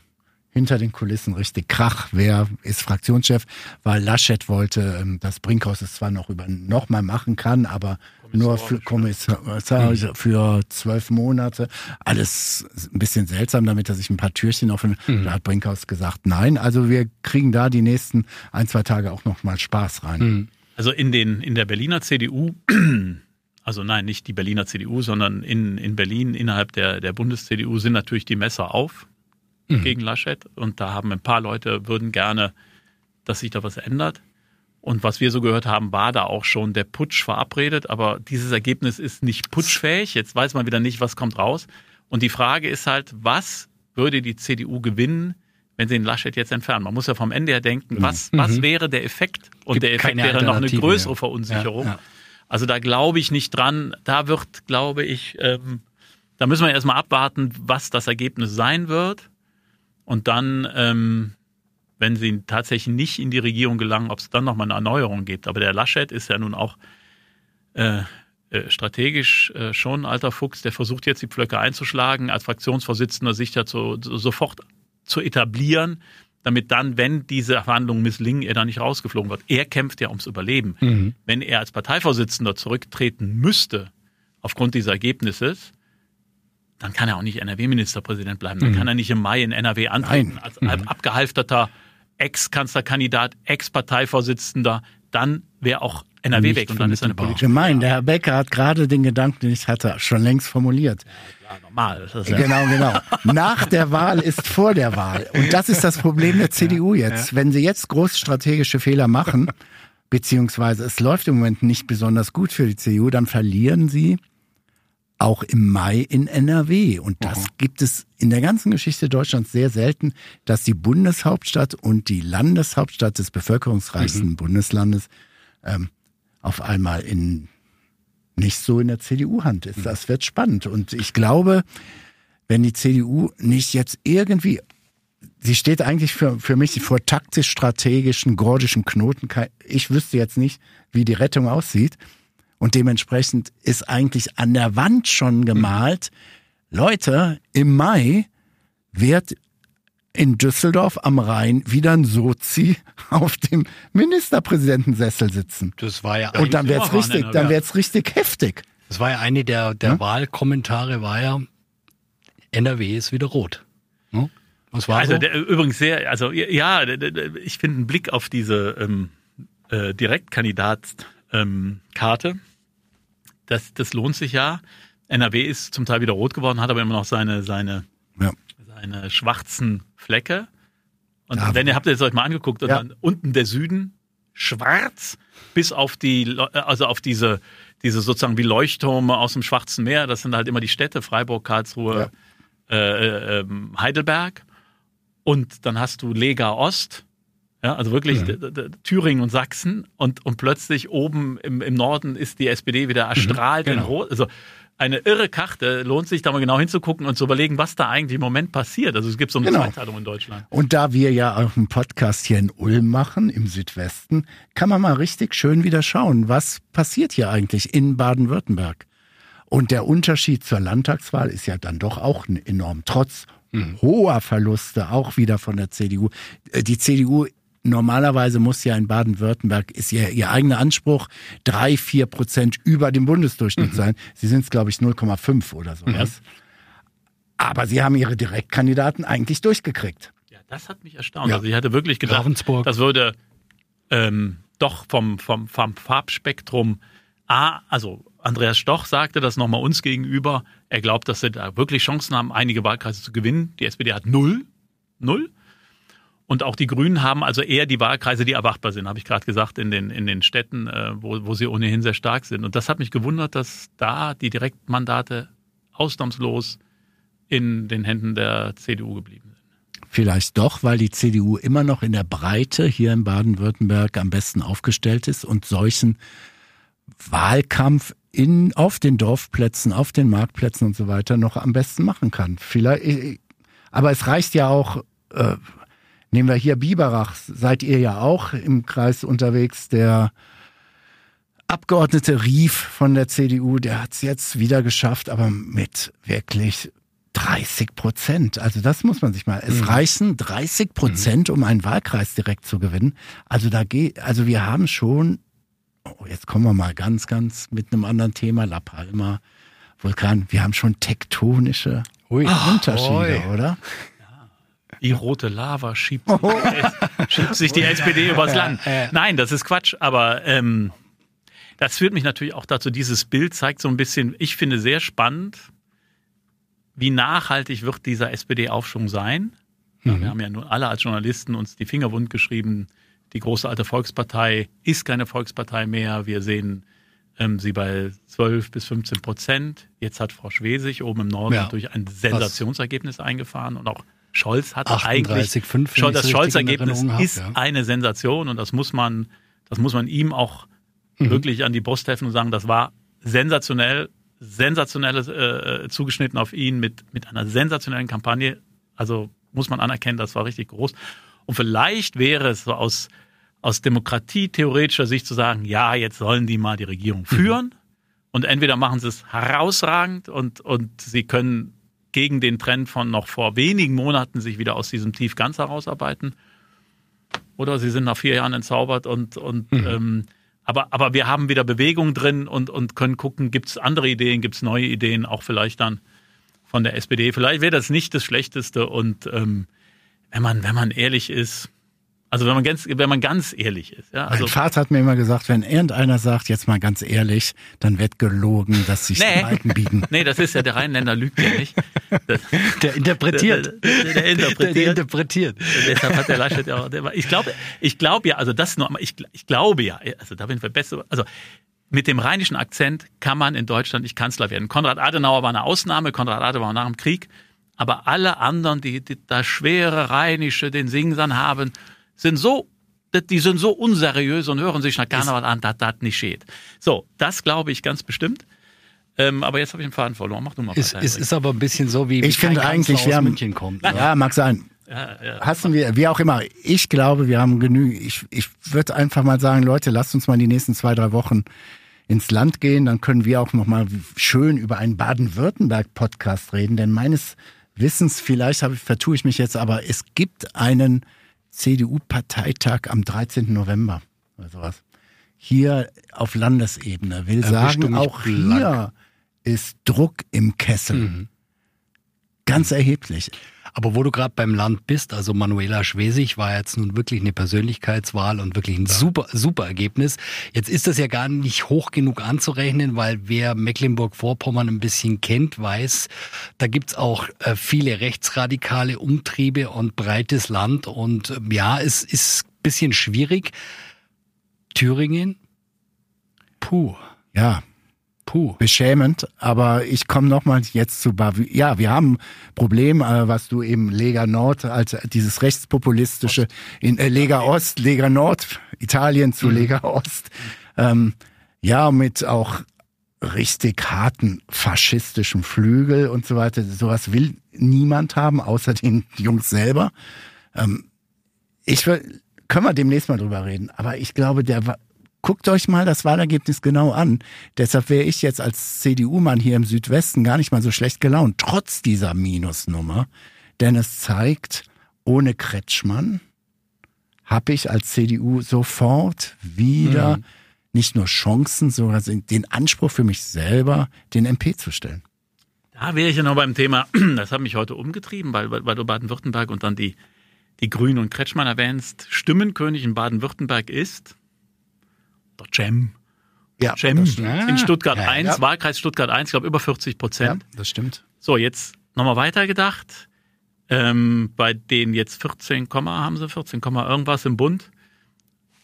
Speaker 2: hinter den Kulissen richtig Krach. Wer ist Fraktionschef? Weil Laschet wollte, ähm, dass Brinkhaus es zwar noch über noch mal machen kann, aber nur für Kommissar mhm. für zwölf Monate. Alles ein bisschen seltsam, damit er sich ein paar Türchen offen. Mhm. Da hat Brinkhaus gesagt, nein. Also wir kriegen da die nächsten ein, zwei Tage auch noch mal Spaß rein. Mhm.
Speaker 1: Also in den in der Berliner CDU also nein, nicht die Berliner CDU, sondern in, in Berlin innerhalb der, der Bundes-CDU sind natürlich die Messer auf mhm. gegen Laschet. Und da haben ein paar Leute, würden gerne, dass sich da was ändert. Und was wir so gehört haben, war da auch schon der Putsch verabredet. Aber dieses Ergebnis ist nicht putschfähig. Jetzt weiß man wieder nicht, was kommt raus. Und die Frage ist halt, was würde die CDU gewinnen, wenn sie den Laschet jetzt entfernen? Man muss ja vom Ende her denken, mhm. was, was mhm. wäre der Effekt? Und Gibt der Effekt wäre noch eine größere Verunsicherung. Ja, ja. Also da glaube ich nicht dran. Da wird, glaube ich, ähm, da müssen wir erstmal abwarten, was das Ergebnis sein wird. Und dann, ähm, wenn sie tatsächlich nicht in die Regierung gelangen, ob es dann nochmal eine Erneuerung gibt. Aber der Laschet ist ja nun auch äh, äh, strategisch äh, schon ein alter Fuchs, der versucht jetzt die Pflöcke einzuschlagen, als Fraktionsvorsitzender sich dazu sofort zu etablieren, damit dann, wenn diese Verhandlungen misslingen, er da nicht rausgeflogen wird. Er kämpft ja ums Überleben. Mhm. Wenn er als Parteivorsitzender zurücktreten müsste, aufgrund dieser Ergebnisse, dann kann er auch nicht NRW-Ministerpräsident bleiben. Dann mhm. kann er nicht im Mai in NRW antreten Nein. als mhm. abgehalfterter Ex-Kanzlerkandidat, Ex-Parteivorsitzender. Dann wäre auch NRW nicht weg und dann ist eine politische.
Speaker 2: Gemein, der Herr Becker hat gerade den Gedanken, den ich hatte, schon längst formuliert.
Speaker 1: Ja, normal.
Speaker 2: Ja genau, genau. Nach der Wahl ist vor der Wahl. Und das ist das Problem der CDU jetzt. Ja. Wenn sie jetzt große strategische Fehler machen, beziehungsweise es läuft im Moment nicht besonders gut für die CDU, dann verlieren sie auch im Mai in NRW. Und das mhm. gibt es in der ganzen Geschichte Deutschlands sehr selten, dass die Bundeshauptstadt und die Landeshauptstadt des bevölkerungsreichsten mhm. Bundeslandes ähm, auf einmal in nicht so in der CDU-Hand ist. Das wird spannend. Und ich glaube, wenn die CDU nicht jetzt irgendwie, sie steht eigentlich für, für mich vor taktisch-strategischen, gordischen Knoten. Ich wüsste jetzt nicht, wie die Rettung aussieht. Und dementsprechend ist eigentlich an der Wand schon gemalt, Leute, im Mai wird in Düsseldorf am Rhein wieder ein Sozi auf dem Ministerpräsidentensessel sitzen.
Speaker 3: Das war ja
Speaker 2: Und dann wird's richtig, dann wird's richtig heftig.
Speaker 3: Das war ja eine der, der hm? Wahlkommentare war ja, NRW ist wieder rot.
Speaker 1: Hm? Was war also so? der, übrigens sehr, also ja, ich finde einen Blick auf diese ähm, äh, Direktkandidatskarte, ähm, das, das lohnt sich ja. NRW ist zum Teil wieder rot geworden, hat aber immer noch seine, seine ja eine schwarzen Flecke. Und ja, wenn ihr habt ihr es euch mal angeguckt, und ja. dann unten der Süden schwarz bis auf die, also auf diese, diese sozusagen wie Leuchttürme aus dem Schwarzen Meer. Das sind halt immer die Städte, Freiburg, Karlsruhe, äh, äh, Heidelberg. Und dann hast du Lega Ost, ja, also wirklich mhm. Thüringen und Sachsen. Und, und plötzlich oben im, im Norden ist die SPD wieder erstrahlt mhm, genau. in Rot. Also eine irre Karte. Lohnt sich da mal genau hinzugucken und zu überlegen, was da eigentlich im Moment passiert. Also es gibt so eine genau. Zweiteilung in Deutschland.
Speaker 2: Und da wir ja auch einen Podcast hier in Ulm machen, im Südwesten, kann man mal richtig schön wieder schauen, was passiert hier eigentlich in Baden-Württemberg. Und der Unterschied zur Landtagswahl ist ja dann doch auch enorm, trotz mhm. hoher Verluste auch wieder von der CDU. Äh, die CDU normalerweise muss ja in Baden-Württemberg, ist ja ihr eigener Anspruch, drei, vier Prozent über dem Bundesdurchschnitt mhm. sein. Sie sind es, glaube ich, 0,5 oder so. Mhm. Aber sie haben ihre Direktkandidaten eigentlich durchgekriegt.
Speaker 1: Ja, das hat mich erstaunt. Ja. Also ich hatte wirklich gedacht, Ravensburg. das würde ähm, doch vom, vom, vom Farbspektrum A, also Andreas Stoch sagte das nochmal uns gegenüber. Er glaubt, dass sie da wirklich Chancen haben, einige Wahlkreise zu gewinnen. Die SPD hat null. Null. Und auch die Grünen haben also eher die Wahlkreise, die erwartbar sind, habe ich gerade gesagt, in den, in den Städten, äh, wo, wo sie ohnehin sehr stark sind. Und das hat mich gewundert, dass da die Direktmandate ausnahmslos in den Händen der CDU geblieben sind.
Speaker 2: Vielleicht doch, weil die CDU immer noch in der Breite hier in Baden-Württemberg am besten aufgestellt ist und solchen Wahlkampf in, auf den Dorfplätzen, auf den Marktplätzen und so weiter noch am besten machen kann. Vielleicht, aber es reicht ja auch, äh, Nehmen wir hier Biberach, seid ihr ja auch im Kreis unterwegs. Der Abgeordnete Rief von der CDU, der hat es jetzt wieder geschafft, aber mit wirklich 30 Prozent. Also das muss man sich mal. Es mhm. reichen 30 Prozent, mhm. um einen Wahlkreis direkt zu gewinnen. Also da geht, also wir haben schon, oh, jetzt kommen wir mal ganz, ganz mit einem anderen Thema, La Palma, Vulkan. Wir haben schon tektonische Ui. Unterschiede, Ui. oder?
Speaker 1: Die rote Lava schiebt, oh. schiebt sich die SPD übers Land. Nein, das ist Quatsch, aber ähm, das führt mich natürlich auch dazu, dieses Bild zeigt so ein bisschen, ich finde sehr spannend, wie nachhaltig wird dieser SPD-Aufschwung sein. Mhm. Wir haben ja nun alle als Journalisten uns die Finger wund geschrieben, die große alte Volkspartei ist keine Volkspartei mehr. Wir sehen ähm, sie bei 12 bis 15 Prozent. Jetzt hat Frau Schwesig oben im Norden ja. natürlich ein Sensationsergebnis eingefahren und auch Scholz hat 38, 5, eigentlich das Scholz-Ergebnis ist ja. eine Sensation und das muss man, das muss man ihm auch mhm. wirklich an die Brust helfen und sagen, das war sensationell, sensationelles äh, zugeschnitten auf ihn mit mit einer sensationellen Kampagne. Also muss man anerkennen, das war richtig groß. Und vielleicht wäre es so aus aus demokratietheoretischer Sicht zu sagen, ja, jetzt sollen die mal die Regierung mhm. führen. Mhm. Und entweder machen sie es herausragend und, und sie können gegen den Trend von noch vor wenigen Monaten sich wieder aus diesem Tief ganz herausarbeiten. Oder sie sind nach vier Jahren entzaubert und, und mhm. ähm, aber, aber wir haben wieder Bewegung drin und, und können gucken, gibt es andere Ideen, gibt es neue Ideen, auch vielleicht dann von der SPD. Vielleicht wäre das nicht das Schlechteste und ähm, wenn man, wenn man ehrlich ist, also wenn man ganz, wenn man ganz ehrlich ist. Ja, also
Speaker 2: mein Vater hat mir immer gesagt, wenn irgendeiner sagt, jetzt mal ganz ehrlich, dann wird gelogen, dass sich nee. Alten bieten.
Speaker 1: Nee, das ist ja der Rheinländer lügt ja nicht.
Speaker 3: Das, der interpretiert.
Speaker 1: Der, der, der interpretiert. Der, interpretiert. Deshalb hat der Laschet ja auch. Der, ich glaube, ich glaube ja, also das noch, ich, ich glaube ja, also da bin ich besser. Also mit dem rheinischen Akzent kann man in Deutschland nicht Kanzler werden. Konrad Adenauer war eine Ausnahme. Konrad Adenauer war nach dem Krieg. Aber alle anderen, die, die das schwere Rheinische, den Singsan haben, sind so, die sind so unseriös und hören sich nach Karneval an, dass das nicht geht. So, das glaube ich ganz bestimmt. Ähm, aber jetzt habe ich den Faden verloren. Mach du mal
Speaker 3: Es ist, ist aber ein bisschen so, wie
Speaker 2: ich finde eigentlich, wir haben, München kommt. Ja, ja mag sein. Ja, ja. Hassen wir, wie auch immer. Ich glaube, wir haben genügend. Ich, ich würde einfach mal sagen, Leute, lasst uns mal die nächsten zwei, drei Wochen ins Land gehen. Dann können wir auch noch mal schön über einen Baden-Württemberg-Podcast reden. Denn meines Wissens, vielleicht habe, vertue ich mich jetzt, aber es gibt einen CDU-Parteitag am 13. November oder sowas. Hier auf Landesebene. Will sagen, auch hier ist Druck im Kessel. Mhm. Ganz erheblich.
Speaker 3: Aber wo du gerade beim Land bist, also Manuela Schwesig war jetzt nun wirklich eine Persönlichkeitswahl und wirklich ein super, super Ergebnis. Jetzt ist das ja gar nicht hoch genug anzurechnen, weil wer Mecklenburg-Vorpommern ein bisschen kennt, weiß, da gibt's auch äh, viele rechtsradikale Umtriebe und breites Land. Und äh, ja, es ist bisschen schwierig. Thüringen? Puh.
Speaker 2: Ja, Puh. beschämend. Aber ich komme nochmal jetzt zu Bavü. Ja, wir haben ein Problem, äh, was du eben Lega Nord als dieses rechtspopulistische in äh, Lega Ost, Lega Nord, Italien zu mhm. Lega Ost. Ähm, ja, mit auch richtig harten faschistischen Flügel und so weiter. Sowas will niemand haben, außer den Jungs selber. Ähm, ich will, können wir demnächst mal drüber reden. Aber ich glaube, der guckt euch mal das Wahlergebnis genau an. Deshalb wäre ich jetzt als CDU-Mann hier im Südwesten gar nicht mal so schlecht gelaunt, trotz dieser Minusnummer. Denn es zeigt, ohne Kretschmann habe ich als CDU sofort wieder mhm. nicht nur Chancen, sondern den Anspruch für mich selber, den MP zu stellen.
Speaker 1: Da wäre ich ja noch beim Thema, das hat mich heute umgetrieben, weil, weil du Baden-Württemberg und dann die, die Grünen und Kretschmann erwähnst. Stimmenkönig in Baden-Württemberg ist der Cem.
Speaker 2: Ja,
Speaker 1: Cem in Stuttgart ja, 1, ja. Wahlkreis Stuttgart 1, ich glaube über 40 Prozent.
Speaker 2: Ja, das stimmt.
Speaker 1: So, jetzt nochmal weitergedacht. Ähm, bei denen jetzt 14, haben sie 14, irgendwas im Bund.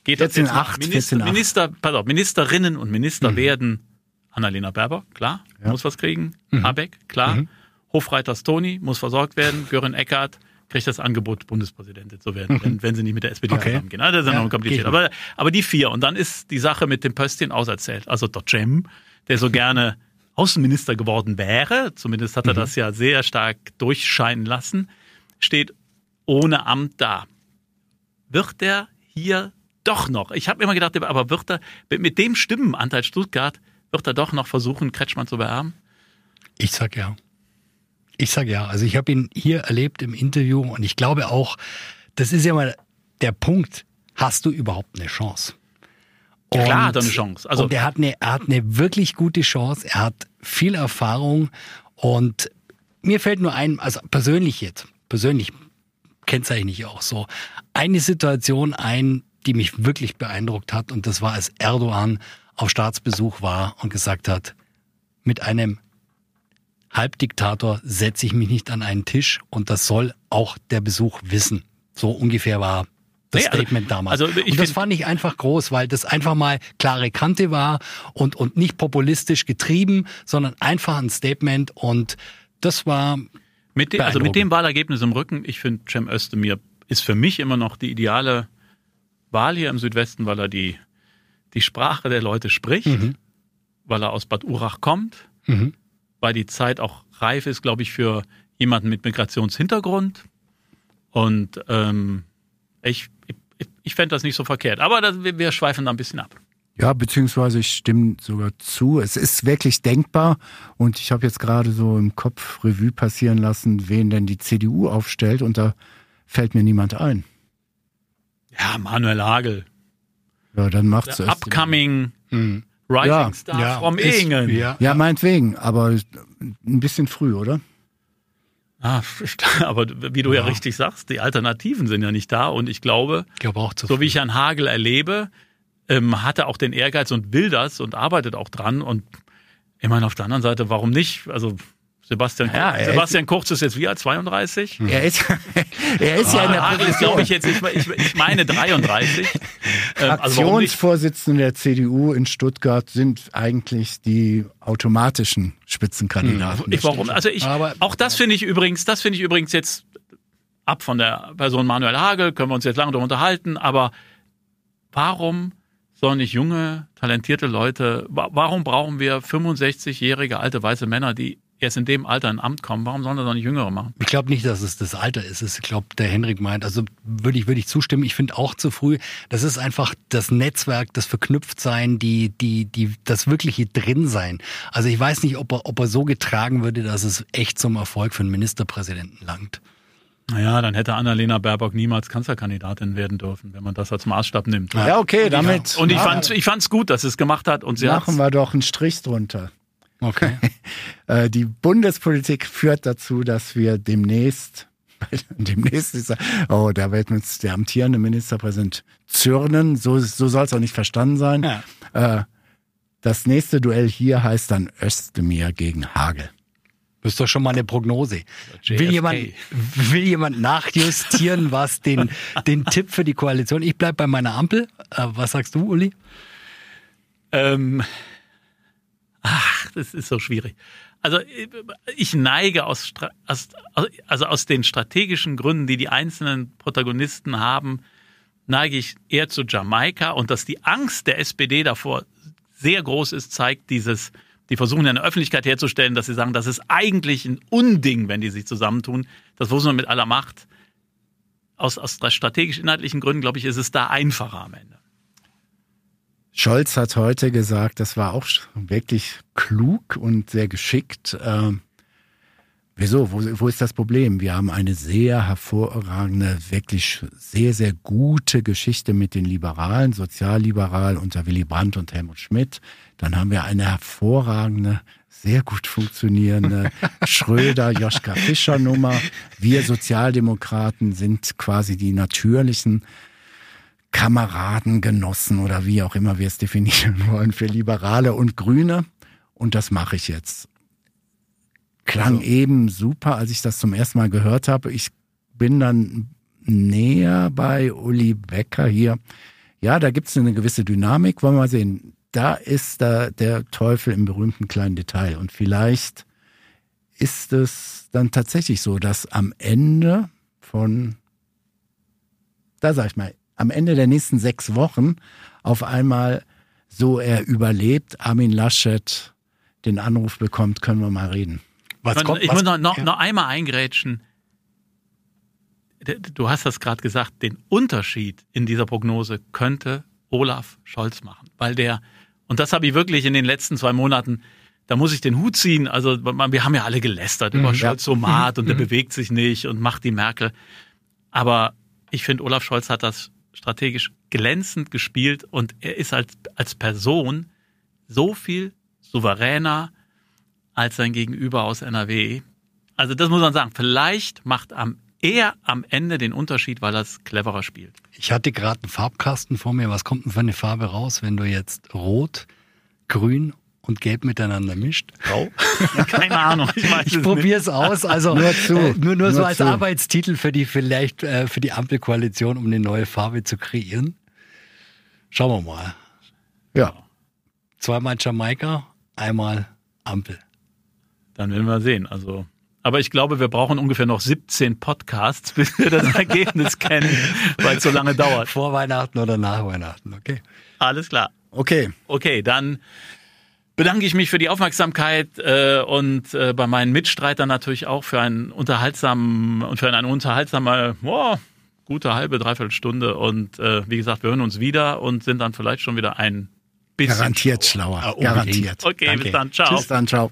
Speaker 2: Geht 14, das jetzt 8,
Speaker 1: Minister, 14, 8. Minister, pardon, Ministerinnen und Minister mhm. werden Annalena Berber, klar, ja. muss was kriegen. Mhm. Habeck, klar. Mhm. Hofreiters Toni muss versorgt werden. Görin Eckert, kriegt das Angebot, Bundespräsidentin zu werden, wenn, wenn sie nicht mit der SPD okay. zusammengehen. Also das ist ja, noch kompliziert. Aber, aber die vier. Und dann ist die Sache mit dem Pöstchen auserzählt. Also der Cem, der so gerne Außenminister geworden wäre, zumindest hat er mhm. das ja sehr stark durchscheinen lassen, steht ohne Amt da. Wird er hier doch noch, ich habe immer gedacht, aber wird er mit dem Stimmenanteil Stuttgart, wird er doch noch versuchen, Kretschmann zu beerben?
Speaker 3: Ich sag ja. Ich sage ja, also ich habe ihn hier erlebt im Interview und ich glaube auch, das ist ja mal der Punkt, hast du überhaupt eine Chance?
Speaker 1: Und, Klar hat er eine Chance.
Speaker 3: Also und er hat eine, er hat eine wirklich gute Chance, er hat viel Erfahrung. Und mir fällt nur ein, also persönlich jetzt, persönlich kennzeichne ich auch so, eine Situation ein, die mich wirklich beeindruckt hat. Und das war, als Erdogan auf Staatsbesuch war und gesagt hat, mit einem Halbdiktator setze ich mich nicht an einen Tisch und das soll auch der Besuch wissen. So ungefähr war das nee, also, Statement damals. Also und das fand ich einfach groß, weil das einfach mal klare Kante war und, und nicht populistisch getrieben, sondern einfach ein Statement und das war.
Speaker 1: Mit dem, also mit dem Wahlergebnis im Rücken, ich finde, Cem Özdemir ist für mich immer noch die ideale Wahl hier im Südwesten, weil er die, die Sprache der Leute spricht, mhm. weil er aus Bad Urach kommt, mhm weil die Zeit auch reif ist, glaube ich, für jemanden mit Migrationshintergrund. Und ähm, ich, ich, ich fände das nicht so verkehrt. Aber das, wir, wir schweifen da ein bisschen ab.
Speaker 2: Ja, beziehungsweise ich stimme sogar zu. Es ist wirklich denkbar und ich habe jetzt gerade so im Kopf Revue passieren lassen, wen denn die CDU aufstellt und da fällt mir niemand ein.
Speaker 1: Ja, Manuel Hagel.
Speaker 2: Ja, dann macht's
Speaker 1: es. Upcoming hm. Rising ja, Star ja, from Ehingen.
Speaker 2: Ja, ja, meinetwegen, aber ein bisschen früh, oder?
Speaker 1: Ah, aber wie du ja. ja. richtig sagst, die Alternativen sind ja nicht da und ich glaube, ich glaube auch so wie ich Herrn Hagel erlebe, ähm, hat er auch den Ehrgeiz und will das und arbeitet auch dran und ich meine auf der anderen Seite, warum nicht? Also Sebastian, ja, Sebastian ist, Kurz ist jetzt wie alt? 32?
Speaker 2: Er ist, er ist ah, ja in der
Speaker 1: Hagel ist, glaube ich, jetzt, ich, ich, ich meine 33.
Speaker 2: Ähm, also Fraktionsvorsitzende der CDU in Stuttgart sind eigentlich die automatischen Spitzenkandidaten.
Speaker 1: Ich, warum? Also ich, Aber, auch das finde ich übrigens, das finde ich übrigens jetzt ab von der Person Manuel Hagel, können wir uns jetzt lange darüber unterhalten, aber warum sollen nicht junge, talentierte Leute, warum brauchen wir 65-jährige alte weiße Männer, die erst in dem Alter in Amt kommen, warum sollen das noch nicht Jüngere machen?
Speaker 3: Ich glaube nicht, dass es das Alter ist. Ich glaube, der Henrik meint, also würde ich, würde ich zustimmen. Ich finde auch zu früh. Das ist einfach das Netzwerk, das Verknüpftsein, die, die, die, das wirkliche Drinsein. Also ich weiß nicht, ob er, ob er so getragen würde, dass es echt zum Erfolg für einen Ministerpräsidenten langt.
Speaker 1: Naja, dann hätte Annalena Baerbock niemals Kanzlerkandidatin werden dürfen, wenn man das als Maßstab nimmt.
Speaker 2: Ja, okay, damit.
Speaker 1: Und ich fand ich fand's gut, dass sie es gemacht hat und sie
Speaker 2: Machen wir doch einen Strich drunter.
Speaker 3: Okay.
Speaker 2: Äh, die Bundespolitik führt dazu, dass wir demnächst, demnächst ist, oh, da wird uns der amtierende Ministerpräsident zürnen. So, so soll es auch nicht verstanden sein. Ja. Äh, das nächste Duell hier heißt dann Özdemir gegen Hagel.
Speaker 3: Das ist doch schon mal eine Prognose. Will jemand, will jemand nachjustieren, was den, den Tipp für die Koalition? Ich bleibe bei meiner Ampel. Äh, was sagst du, Uli?
Speaker 1: Ähm, Ach, das ist so schwierig. Also ich neige aus, aus, also aus den strategischen Gründen, die die einzelnen Protagonisten haben, neige ich eher zu Jamaika und dass die Angst der SPD davor sehr groß ist, zeigt dieses, die versuchen eine Öffentlichkeit herzustellen, dass sie sagen, das ist eigentlich ein Unding, wenn die sich zusammentun. Das versuchen wir mit aller Macht. Aus, aus strategisch-inhaltlichen Gründen, glaube ich, ist es da einfacher am Ende.
Speaker 2: Scholz hat heute gesagt, das war auch wirklich klug und sehr geschickt. Ähm, wieso? Wo, wo ist das Problem? Wir haben eine sehr hervorragende, wirklich sehr, sehr gute Geschichte mit den Liberalen, sozialliberal unter Willy Brandt und Helmut Schmidt. Dann haben wir eine hervorragende, sehr gut funktionierende Schröder-Joschka Fischer-Nummer. Wir Sozialdemokraten sind quasi die natürlichen Kameraden, Genossen oder wie auch immer wir es definieren wollen für Liberale und Grüne. Und das mache ich jetzt. Klang also. eben super, als ich das zum ersten Mal gehört habe. Ich bin dann näher bei Uli Becker hier. Ja, da gibt es eine gewisse Dynamik. Wollen wir mal sehen. Da ist da der Teufel im berühmten kleinen Detail. Und vielleicht ist es dann tatsächlich so, dass am Ende von, da sag ich mal, am Ende der nächsten sechs Wochen auf einmal so er überlebt, Armin Laschet den Anruf bekommt, können wir mal reden.
Speaker 1: Was kommt, ich was, muss noch, noch, ja. noch einmal eingrätschen. Du hast das gerade gesagt, den Unterschied in dieser Prognose könnte Olaf Scholz machen, weil der, und das habe ich wirklich in den letzten zwei Monaten, da muss ich den Hut ziehen. Also wir haben ja alle gelästert über mhm, Scholz so matt und der mhm. bewegt sich nicht und macht die Merkel. Aber ich finde, Olaf Scholz hat das strategisch glänzend gespielt und er ist als, als Person so viel souveräner als sein Gegenüber aus NRW. Also das muss man sagen. Vielleicht macht am er am Ende den Unterschied, weil er es cleverer spielt.
Speaker 3: Ich hatte gerade einen Farbkasten vor mir. Was kommt denn für eine Farbe raus, wenn du jetzt rot, grün und gelb miteinander mischt.
Speaker 1: Grau? Keine Ahnung.
Speaker 3: Ich, ich probiere es aus. Also nur, zu, äh, nur, nur, nur, so als zu. Arbeitstitel für die vielleicht äh, für die Ampelkoalition, um eine neue Farbe zu kreieren. Schauen wir mal.
Speaker 2: Ja.
Speaker 3: Zweimal Jamaika, einmal Ampel.
Speaker 1: Dann werden wir sehen. Also aber ich glaube, wir brauchen ungefähr noch 17 Podcasts, bis wir das Ergebnis kennen, weil es so lange dauert.
Speaker 3: Vor Weihnachten oder nach Weihnachten, okay.
Speaker 1: Alles klar.
Speaker 2: Okay.
Speaker 1: Okay, dann bedanke ich mich für die Aufmerksamkeit äh, und äh, bei meinen Mitstreitern natürlich auch für einen unterhaltsamen und für eine unterhaltsame, oh, gute halbe, dreiviertel Stunde. Und äh, wie gesagt, wir hören uns wieder und sind dann vielleicht schon wieder ein
Speaker 2: Garantiert schlauer. schlauer. Garantiert.
Speaker 1: Okay, Danke. bis dann. Ciao.
Speaker 2: Bis dann. Ciao.